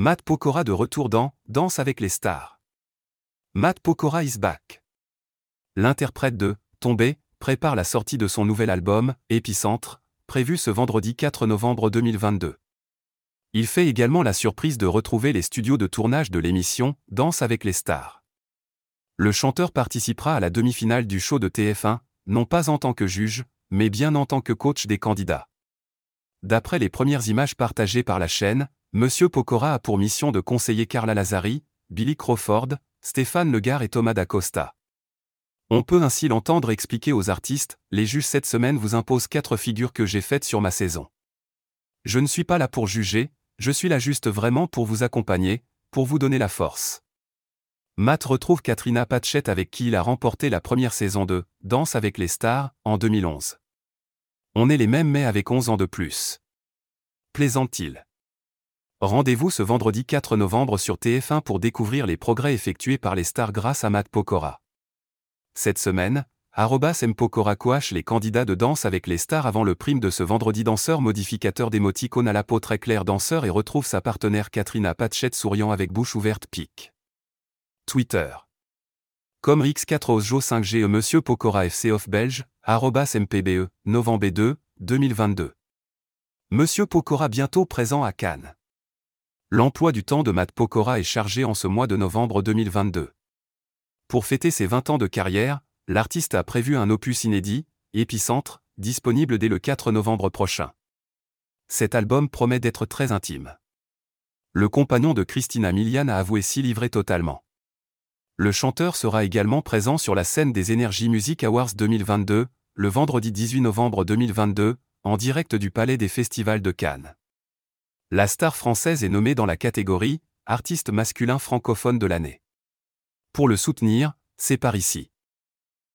Matt Pokora de retour dans Danse avec les stars. Matt Pokora is back. L'interprète de Tombé prépare la sortie de son nouvel album, Épicentre, prévu ce vendredi 4 novembre 2022. Il fait également la surprise de retrouver les studios de tournage de l'émission Danse avec les stars. Le chanteur participera à la demi-finale du show de TF1, non pas en tant que juge, mais bien en tant que coach des candidats. D'après les premières images partagées par la chaîne, Monsieur Pokora a pour mission de conseiller Carla Lazari, Billy Crawford, Stéphane Legard et Thomas Dacosta. On peut ainsi l'entendre expliquer aux artistes Les juges cette semaine vous imposent quatre figures que j'ai faites sur ma saison. Je ne suis pas là pour juger, je suis là juste vraiment pour vous accompagner, pour vous donner la force. Matt retrouve Katrina Patchett avec qui il a remporté la première saison de Danse avec les stars en 2011. On est les mêmes mais avec 11 ans de plus. Plaisante-t-il? Rendez-vous ce vendredi 4 novembre sur TF1 pour découvrir les progrès effectués par les stars grâce à Matt Pokora. Cette semaine, Arrobas coache les candidats de danse avec les stars avant le prime de ce vendredi danseur modificateur d'émoticône à la peau très claire danseur et retrouve sa partenaire Katrina Patchett souriant avec bouche ouverte pique. Twitter. Comme Rix4 Osjo 5G e Monsieur Pokora FC off belge, MPBE, novembre 2, 2022. Monsieur Pokora bientôt présent à Cannes. L'emploi du temps de Matt Pokora est chargé en ce mois de novembre 2022. Pour fêter ses 20 ans de carrière, l'artiste a prévu un opus inédit, Épicentre, disponible dès le 4 novembre prochain. Cet album promet d'être très intime. Le compagnon de Christina Milian a avoué s'y livrer totalement. Le chanteur sera également présent sur la scène des Energy Music Awards 2022, le vendredi 18 novembre 2022, en direct du Palais des Festivals de Cannes. La star française est nommée dans la catégorie Artiste masculin francophone de l'année. Pour le soutenir, c'est par ici.